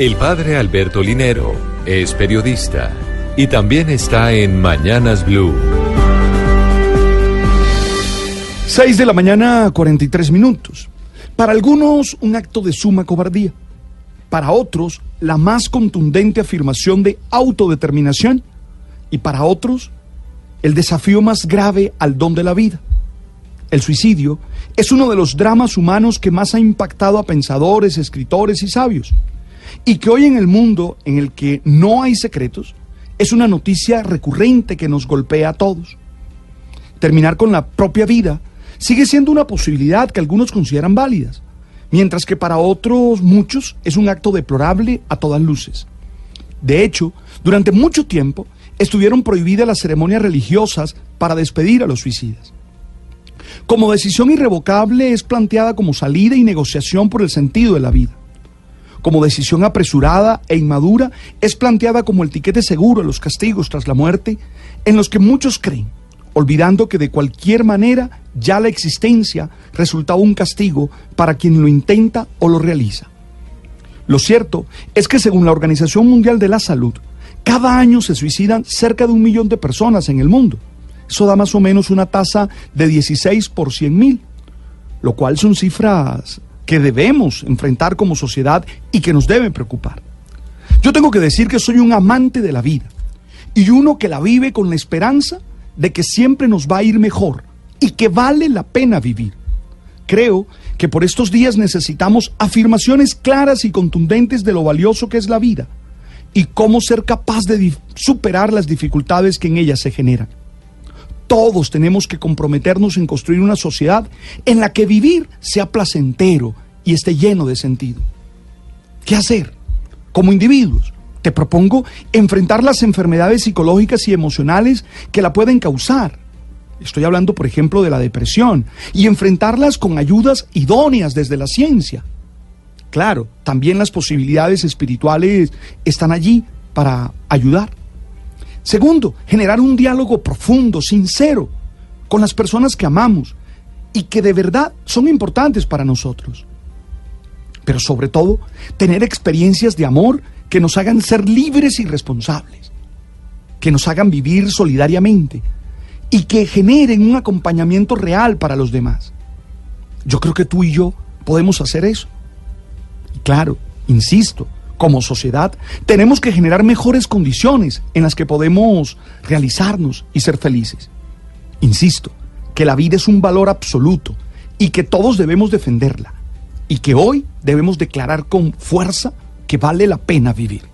El padre Alberto Linero es periodista y también está en Mañanas Blue. 6 de la mañana, 43 minutos. Para algunos, un acto de suma cobardía. Para otros, la más contundente afirmación de autodeterminación. Y para otros, el desafío más grave al don de la vida. El suicidio es uno de los dramas humanos que más ha impactado a pensadores, escritores y sabios y que hoy en el mundo en el que no hay secretos es una noticia recurrente que nos golpea a todos. Terminar con la propia vida sigue siendo una posibilidad que algunos consideran válidas, mientras que para otros muchos es un acto deplorable a todas luces. De hecho, durante mucho tiempo estuvieron prohibidas las ceremonias religiosas para despedir a los suicidas. Como decisión irrevocable es planteada como salida y negociación por el sentido de la vida como decisión apresurada e inmadura, es planteada como el tiquete seguro a los castigos tras la muerte, en los que muchos creen, olvidando que de cualquier manera ya la existencia resultaba un castigo para quien lo intenta o lo realiza. Lo cierto es que según la Organización Mundial de la Salud, cada año se suicidan cerca de un millón de personas en el mundo. Eso da más o menos una tasa de 16 por 100 mil, lo cual son cifras que debemos enfrentar como sociedad y que nos deben preocupar. Yo tengo que decir que soy un amante de la vida y uno que la vive con la esperanza de que siempre nos va a ir mejor y que vale la pena vivir. Creo que por estos días necesitamos afirmaciones claras y contundentes de lo valioso que es la vida y cómo ser capaz de superar las dificultades que en ella se generan. Todos tenemos que comprometernos en construir una sociedad en la que vivir sea placentero y esté lleno de sentido. ¿Qué hacer? Como individuos, te propongo enfrentar las enfermedades psicológicas y emocionales que la pueden causar. Estoy hablando, por ejemplo, de la depresión y enfrentarlas con ayudas idóneas desde la ciencia. Claro, también las posibilidades espirituales están allí para ayudar. Segundo, generar un diálogo profundo, sincero, con las personas que amamos y que de verdad son importantes para nosotros. Pero sobre todo, tener experiencias de amor que nos hagan ser libres y responsables, que nos hagan vivir solidariamente y que generen un acompañamiento real para los demás. Yo creo que tú y yo podemos hacer eso. Y claro, insisto, como sociedad, tenemos que generar mejores condiciones en las que podemos realizarnos y ser felices. Insisto, que la vida es un valor absoluto y que todos debemos defenderla y que hoy debemos declarar con fuerza que vale la pena vivir.